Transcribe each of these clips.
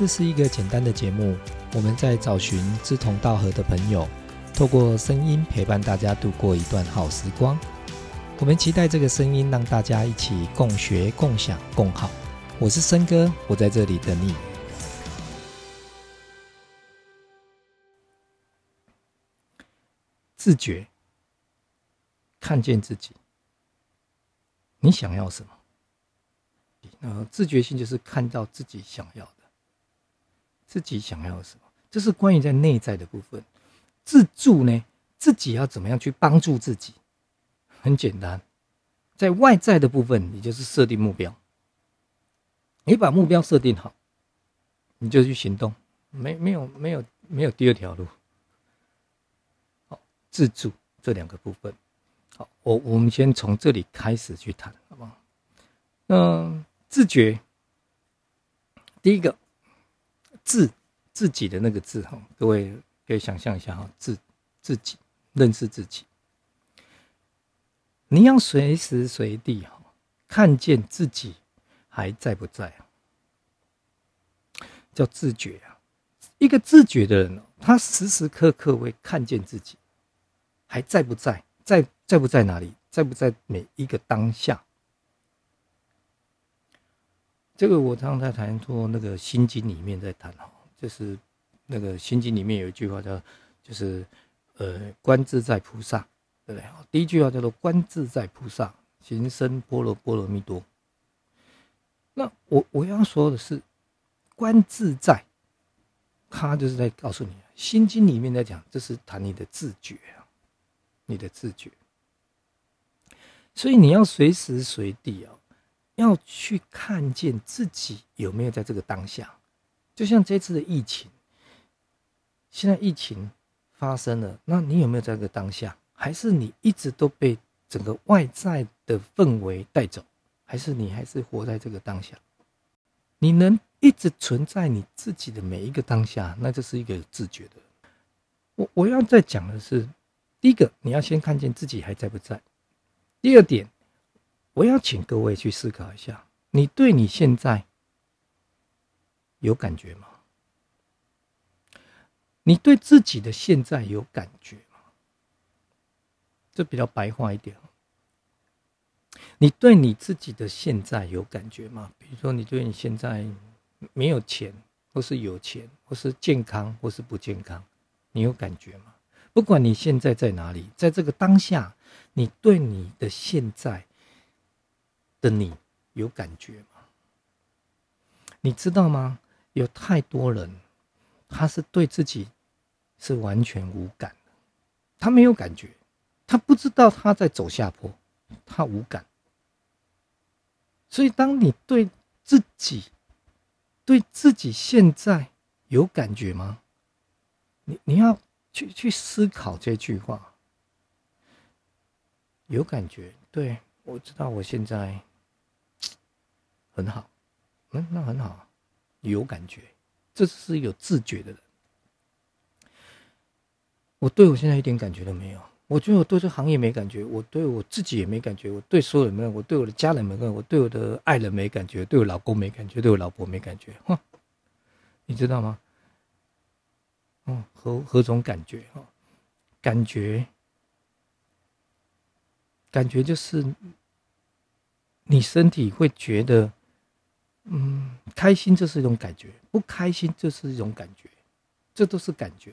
这是一个简单的节目，我们在找寻志同道合的朋友，透过声音陪伴大家度过一段好时光。我们期待这个声音让大家一起共学、共享、共好。我是森哥，我在这里等你。自觉，看见自己，你想要什么？呃，自觉性就是看到自己想要的，自己想要什么，这是关于在内在的部分。自助呢，自己要怎么样去帮助自己？很简单，在外在的部分，你就是设定目标。你把目标设定好，你就去行动，没没有没有没有第二条路。好自助这两个部分，好，我我们先从这里开始去谈，好不好？嗯，自觉，第一个自自己的那个自哈，各位可以想象一下哈，自自己认识自己，你要随时随地哈看见自己还在不在啊？叫自觉啊！一个自觉的人，他时时刻刻会看见自己。还在不在？在在不在哪里？在不在每一个当下？这个我常常在谈说，那个《心经》里面在谈哈，就是那个《心经》里面有一句话叫，就是呃，观自在菩萨，对不对？第一句话叫做观自在菩萨，行深般若波罗蜜多。那我我要说的是，观自在，他就是在告诉你，《心经》里面在讲，这是谈你的自觉啊。你的自觉，所以你要随时随地哦，要去看见自己有没有在这个当下。就像这次的疫情，现在疫情发生了，那你有没有在这个当下？还是你一直都被整个外在的氛围带走？还是你还是活在这个当下？你能一直存在你自己的每一个当下，那就是一个自觉的。我我要再讲的是。第一个，你要先看见自己还在不在。第二点，我要请各位去思考一下：你对你现在有感觉吗？你对自己的现在有感觉吗？这比较白话一点。你对你自己的现在有感觉吗？比如说，你对你现在没有钱，或是有钱，或是健康，或是不健康，你有感觉吗？不管你现在在哪里，在这个当下，你对你的现在的你有感觉吗？你知道吗？有太多人，他是对自己是完全无感的，他没有感觉，他不知道他在走下坡，他无感。所以，当你对自己对自己现在有感觉吗？你你要。去去思考这句话，有感觉，对我知道我现在很好，嗯，那很好，有感觉，这是有自觉的人。我对我现在一点感觉都没有，我觉得我对这行业没感觉，我对我自己也没感觉，我对所有人没有，我对我的家人没感觉，我对我的爱人没感觉，对我老公没感觉，对我老婆没感觉，哼，你知道吗？何何种感觉？哈，感觉，感觉就是你身体会觉得，嗯，开心这是一种感觉，不开心这是一种感觉，这都是感觉。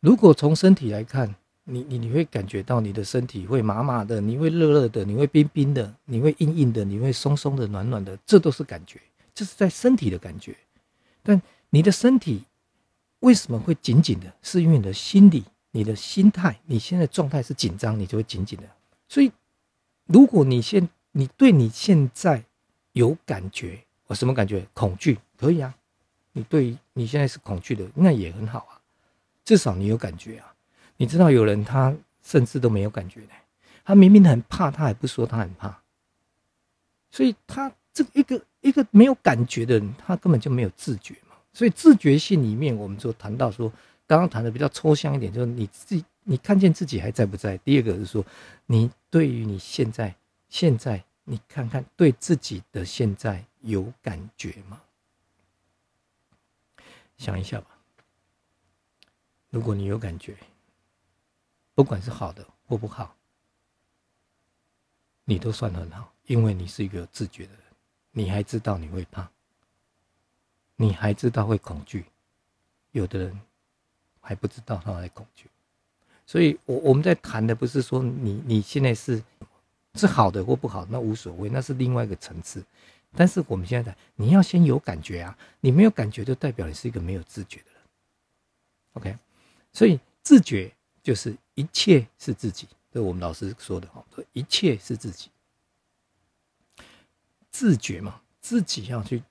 如果从身体来看，你你你会感觉到你的身体会麻麻的，你会热热的，你会冰冰的，你会硬硬的，你会松松的、暖暖的，这都是感觉，这是在身体的感觉。但你的身体。为什么会紧紧的？是因为你的心理、你的心态，你现在状态是紧张，你就会紧紧的。所以，如果你现你对你现在有感觉，我什么感觉？恐惧可以啊。你对你现在是恐惧的，那也很好啊。至少你有感觉啊。你知道有人他甚至都没有感觉的，他明明很怕，他还不说他很怕。所以他这一个一个没有感觉的人，他根本就没有自觉嘛。所以自觉性里面，我们就谈到说，刚刚谈的比较抽象一点，就是你自己，你看见自己还在不在？第二个是说，你对于你现在，现在你看看对自己的现在有感觉吗？想一下吧。如果你有感觉，不管是好的或不好，你都算很好，因为你是一个有自觉的人，你还知道你会怕，你还知道会恐惧。有的人还不知道他在恐惧，所以，我我们在谈的不是说你你现在是是好的或不好，那无所谓，那是另外一个层次。但是我们现在你要先有感觉啊，你没有感觉，就代表你是一个没有自觉的人。OK，所以自觉就是一切是自己，这我们老师说的哈，一切是自己。自觉嘛，自己要去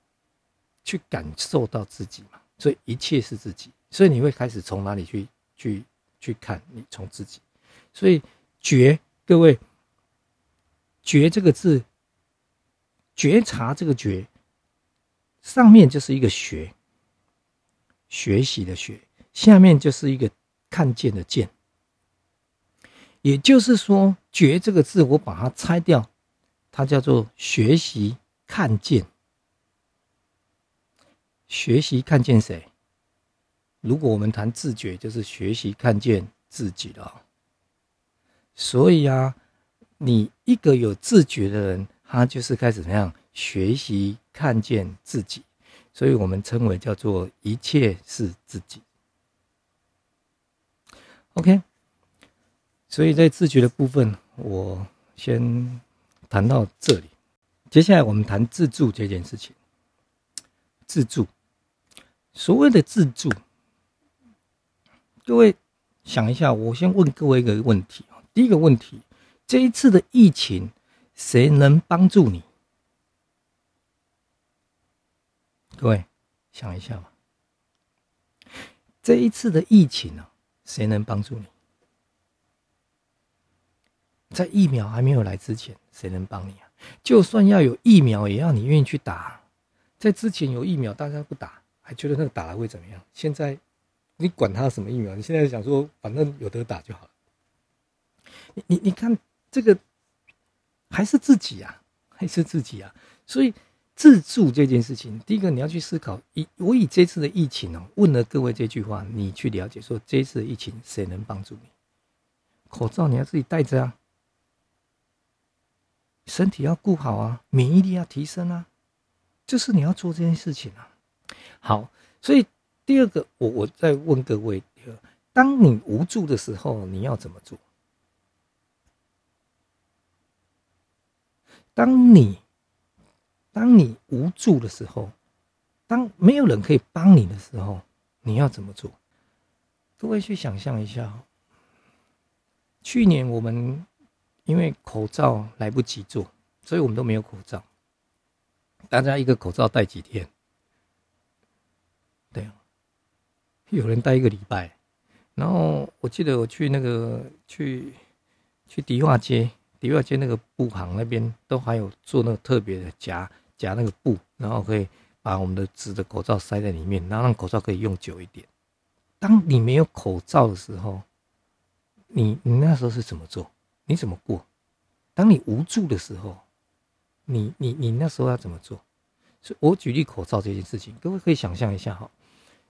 去感受到自己嘛。所以一切是自己，所以你会开始从哪里去去去看？你从自己，所以觉，各位，觉这个字，觉察这个觉，上面就是一个学，学习的学，下面就是一个看见的见。也就是说，觉这个字，我把它拆掉，它叫做学习看见。学习看见谁？如果我们谈自觉，就是学习看见自己了。所以啊，你一个有自觉的人，他就是开始怎样学习看见自己。所以我们称为叫做一切是自己。OK，所以在自觉的部分，我先谈到这里。接下来我们谈自助这件事情。自助。所谓的自助，各位想一下，我先问各位一个问题。第一个问题，这一次的疫情，谁能帮助你？各位想一下吧。这一次的疫情呢，谁能帮助你？在疫苗还没有来之前，谁能帮你啊？就算要有疫苗，也要你愿意去打。在之前有疫苗，大家不打。还觉得那个打了会怎么样？现在你管他什么疫苗？你现在想说，反正有得打就好了。你你你看这个还是自己啊，还是自己啊。所以自助这件事情，第一个你要去思考。以我以这次的疫情哦，问了各位这句话，你去了解说，这次的疫情谁能帮助你？口罩你要自己戴着啊，身体要顾好啊，免疫力要提升啊，就是你要做这件事情啊。好，所以第二个，我我再问各位：，当你无助的时候，你要怎么做？当你当你无助的时候，当没有人可以帮你的时候，你要怎么做？各位去想象一下，去年我们因为口罩来不及做，所以我们都没有口罩，大家一个口罩戴几天？对，有人待一个礼拜，然后我记得我去那个去去迪化街，迪化街那个布行那边都还有做那个特别的夹夹那个布，然后可以把我们的纸的口罩塞在里面，然后让口罩可以用久一点。当你没有口罩的时候，你你那时候是怎么做？你怎么过？当你无助的时候，你你你那时候要怎么做？所以我举例口罩这件事情，各位可以想象一下哈。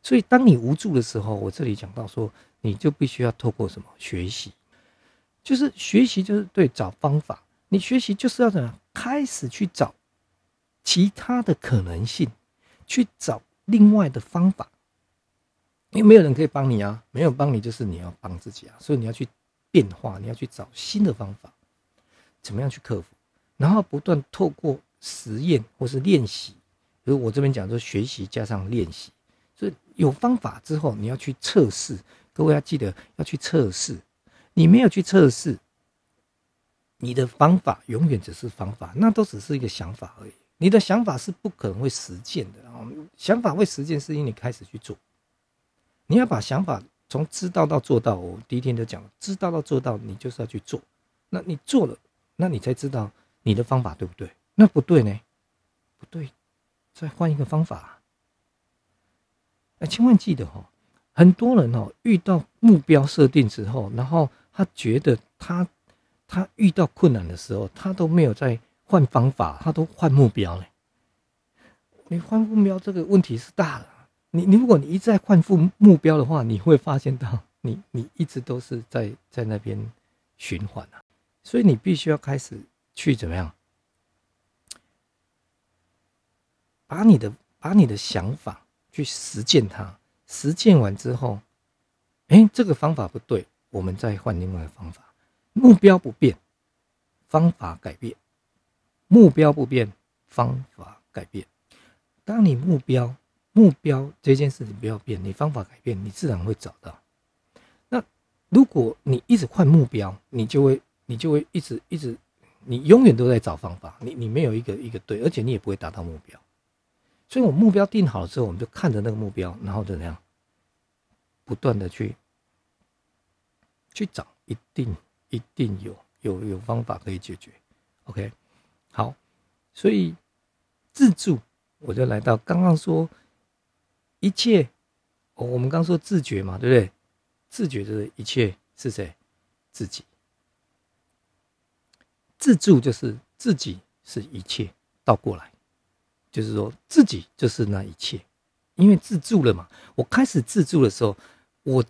所以，当你无助的时候，我这里讲到说，你就必须要透过什么学习，就是学习，就是对找方法。你学习就是要怎样开始去找其他的可能性，去找另外的方法。因为没有人可以帮你啊，没有帮你就是你要帮自己啊。所以你要去变化，你要去找新的方法，怎么样去克服，然后不断透过实验或是练习。比如我这边讲说，学习加上练习。所以有方法之后，你要去测试。各位要记得要去测试。你没有去测试，你的方法永远只是方法，那都只是一个想法而已。你的想法是不可能会实践的啊。想法会实践，是因为你开始去做。你要把想法从知道到做到。我第一天就讲，知道到做到，你就是要去做。那你做了，那你才知道你的方法对不对？那不对呢？不对，再换一个方法。哎，千万记得哈，很多人哦遇到目标设定之后，然后他觉得他他遇到困难的时候，他都没有在换方法，他都换目标嘞。你换目标这个问题是大了，你你如果你一再换副目标的话，你会发现到你你一直都是在在那边循环啊，所以你必须要开始去怎么样，把你的把你的想法去实践它，实践完之后，哎，这个方法不对，我们再换另外的方法，目标不变，方法改变，目标不变，方法改变，当你目标。目标这件事情不要变，你方法改变，你自然会找到。那如果你一直换目标，你就会你就会一直一直，你永远都在找方法，你你没有一个一个对，而且你也不会达到目标。所以我目标定好了之后，我们就看着那个目标，然后怎么样，不断的去去找，一定一定有有有方法可以解决。OK，好，所以自助，我就来到刚刚说。一切，我们刚说自觉嘛，对不对？自觉的一切是谁？自己。自助就是自己是一切，倒过来，就是说自己就是那一切。因为自助了嘛，我开始自助的时候，我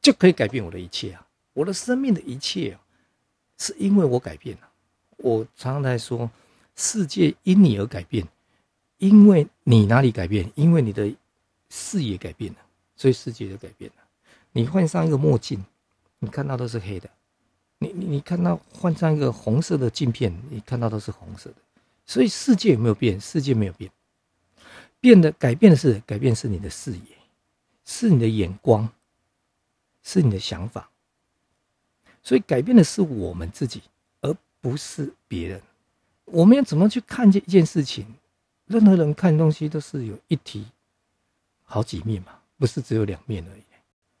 就可以改变我的一切啊！我的生命的一切，是因为我改变了。我常常在说，世界因你而改变，因为你哪里改变？因为你的。视野改变了，所以世界就改变了。你换上一个墨镜，你看到都是黑的；你你你看到换上一个红色的镜片，你看到都是红色的。所以世界有没有变？世界没有变，变的改变的是改变是你的视野，是你的眼光，是你的想法。所以改变的是我们自己，而不是别人。我们要怎么去看见一件事情？任何人看东西都是有一体。好几面嘛，不是只有两面而已。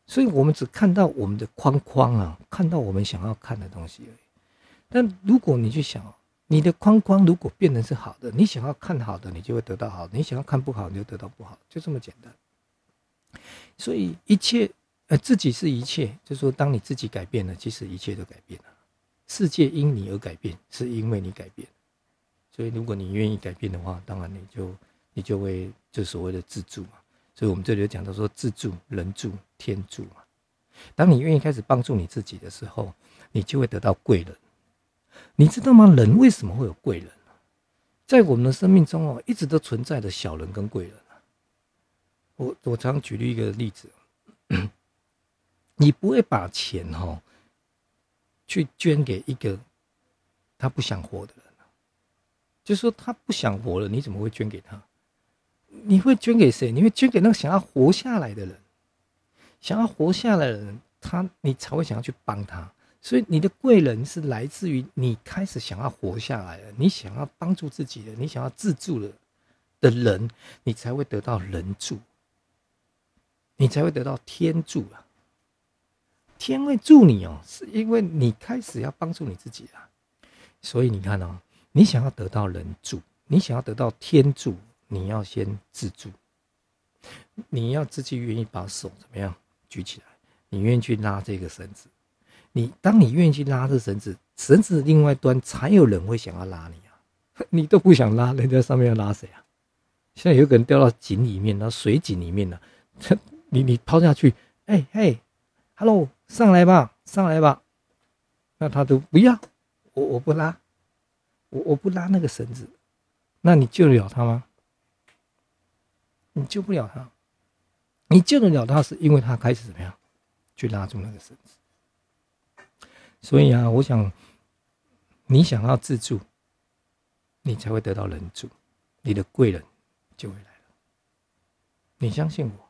所以，我们只看到我们的框框啊，看到我们想要看的东西而已。但如果你去想，你的框框如果变成是好的，你想要看好的，你就会得到好；你想要看不好，你就得到不好，就这么简单。所以，一切呃，自己是一切，就是说，当你自己改变了，其实一切都改变了。世界因你而改变，是因为你改变。所以，如果你愿意改变的话，当然你就你就会就所谓的自助嘛。所以我们这里有讲到说，自助、人助、天助嘛。当你愿意开始帮助你自己的时候，你就会得到贵人。你知道吗？人为什么会有贵人在我们的生命中哦，一直都存在着小人跟贵人我我常举例一个例子，你不会把钱哈去捐给一个他不想活的人，就说他不想活了，你怎么会捐给他？你会捐给谁？你会捐给那个想要活下来的人，想要活下来的人，他你才会想要去帮他。所以你的贵人是来自于你开始想要活下来了，你想要帮助自己的，你想要自助的的人，你才会得到人助，你才会得到天助啊！天会助你哦，是因为你开始要帮助你自己啊。所以你看哦，你想要得到人助，你想要得到天助。你要先自助，你要自己愿意把手怎么样举起来？你愿意去拉这个绳子？你当你愿意去拉这绳子，绳子另外端才有人会想要拉你啊！你都不想拉，人家上面要拉谁啊？现在有个人掉到井里面，到水井里面了，你你抛下去，哎嘿，hello，上来吧，上来吧，那他都不要，我我不拉，我我不拉那个绳子，那你救得了他吗？你救不了他，你救得了他，是因为他开始怎么样，去拉住那个绳子。所以啊，我想，你想要自助，你才会得到人助，你的贵人就会来了。你相信我，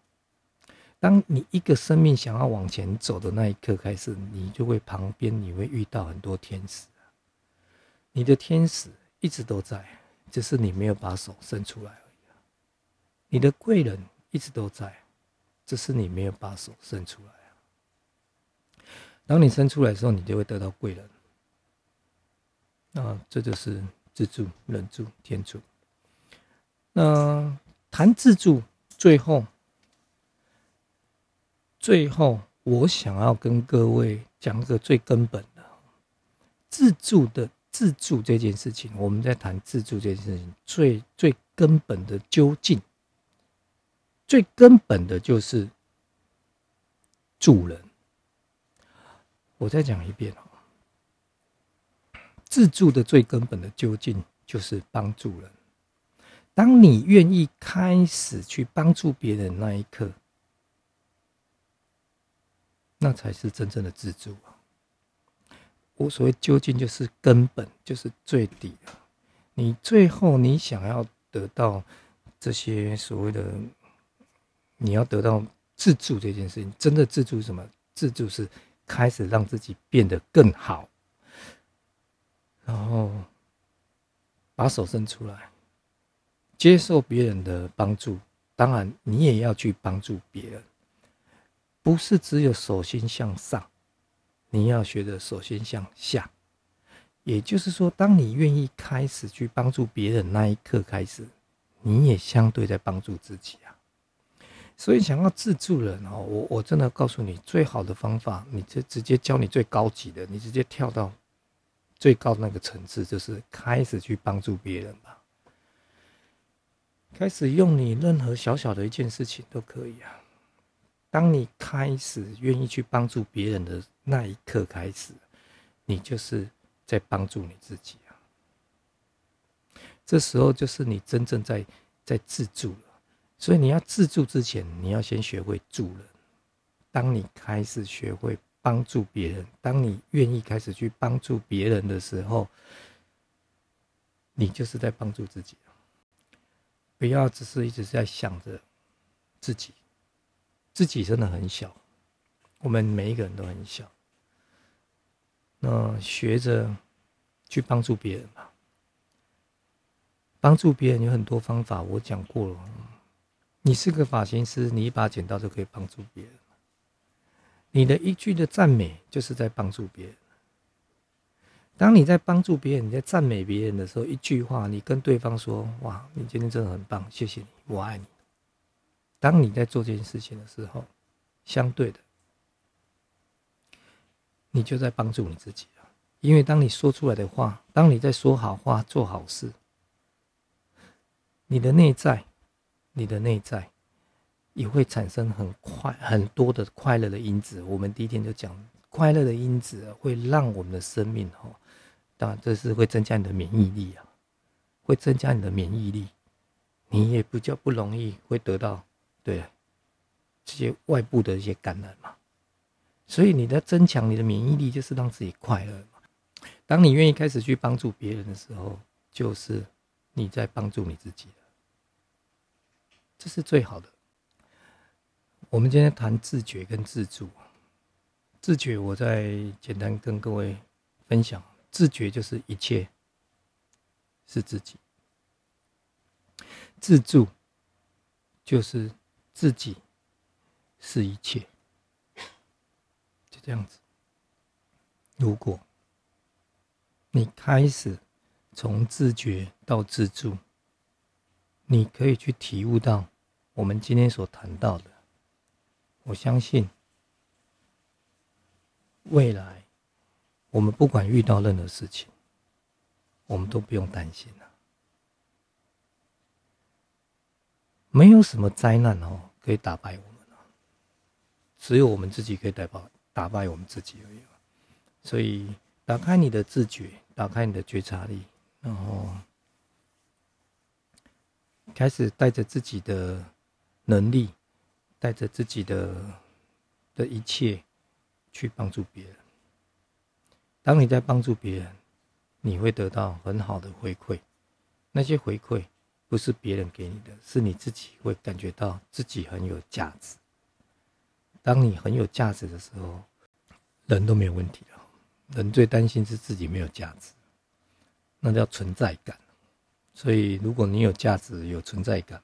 当你一个生命想要往前走的那一刻开始，你就会旁边你会遇到很多天使，你的天使一直都在，只是你没有把手伸出来而已。你的贵人一直都在，只是你没有把手伸出来啊。当你伸出来的时候，你就会得到贵人。那这就是自助、人助、天助。那谈自助，最后，最后我想要跟各位讲一个最根本的自助的自助这件事情。我们在谈自助这件事情，最最根本的究竟。最根本的就是助人。我再讲一遍哦，自助的最根本的究竟就是帮助人。当你愿意开始去帮助别人那一刻，那才是真正的自助啊！我所谓究竟就是根本，就是最底的！你最后你想要得到这些所谓的，你要得到自助这件事情，真的自助是什么？自助是。开始让自己变得更好，然后把手伸出来，接受别人的帮助。当然，你也要去帮助别人，不是只有手心向上，你要学着手心向下。也就是说，当你愿意开始去帮助别人那一刻开始，你也相对在帮助自己啊。所以，想要自助人哦，我我真的告诉你，最好的方法，你就直接教你最高级的，你直接跳到最高那个层次，就是开始去帮助别人吧。开始用你任何小小的一件事情都可以啊。当你开始愿意去帮助别人的那一刻开始，你就是在帮助你自己啊。这时候就是你真正在在自助了。所以你要自助之前，你要先学会助人。当你开始学会帮助别人，当你愿意开始去帮助别人的时候，你就是在帮助自己。不要只是一直在想着自己，自己真的很小，我们每一个人都很小。那学着去帮助别人吧。帮助别人有很多方法，我讲过了。你是个发型师，你一把剪刀就可以帮助别人。你的一句的赞美就是在帮助别人。当你在帮助别人、你在赞美别人的时候，一句话，你跟对方说：“哇，你今天真的很棒，谢谢你，我爱你。”当你在做这件事情的时候，相对的，你就在帮助你自己了。因为当你说出来的话，当你在说好话、做好事，你的内在。你的内在也会产生很快很多的快乐的因子。我们第一天就讲，快乐的因子会让我们的生命哈，当然这是会增加你的免疫力啊，会增加你的免疫力，你也比较不容易会得到对这些外部的一些感染嘛。所以你的增强你的免疫力，就是让自己快乐嘛。当你愿意开始去帮助别人的时候，就是你在帮助你自己。这是最好的。我们今天谈自觉跟自助。自觉，我再简单跟各位分享：自觉就是一切是自己；自助就是自己是一切。就这样子。如果你开始从自觉到自助，你可以去体悟到。我们今天所谈到的，我相信未来我们不管遇到任何事情，我们都不用担心了。没有什么灾难哦可以打败我们了，只有我们自己可以打败打败我们自己而已。所以，打开你的自觉，打开你的觉察力，然后开始带着自己的。能力带着自己的的一切去帮助别人。当你在帮助别人，你会得到很好的回馈。那些回馈不是别人给你的，是你自己会感觉到自己很有价值。当你很有价值的时候，人都没有问题了。人最担心是自己没有价值，那叫存在感。所以，如果你有价值、有存在感，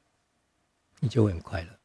你就会很快乐。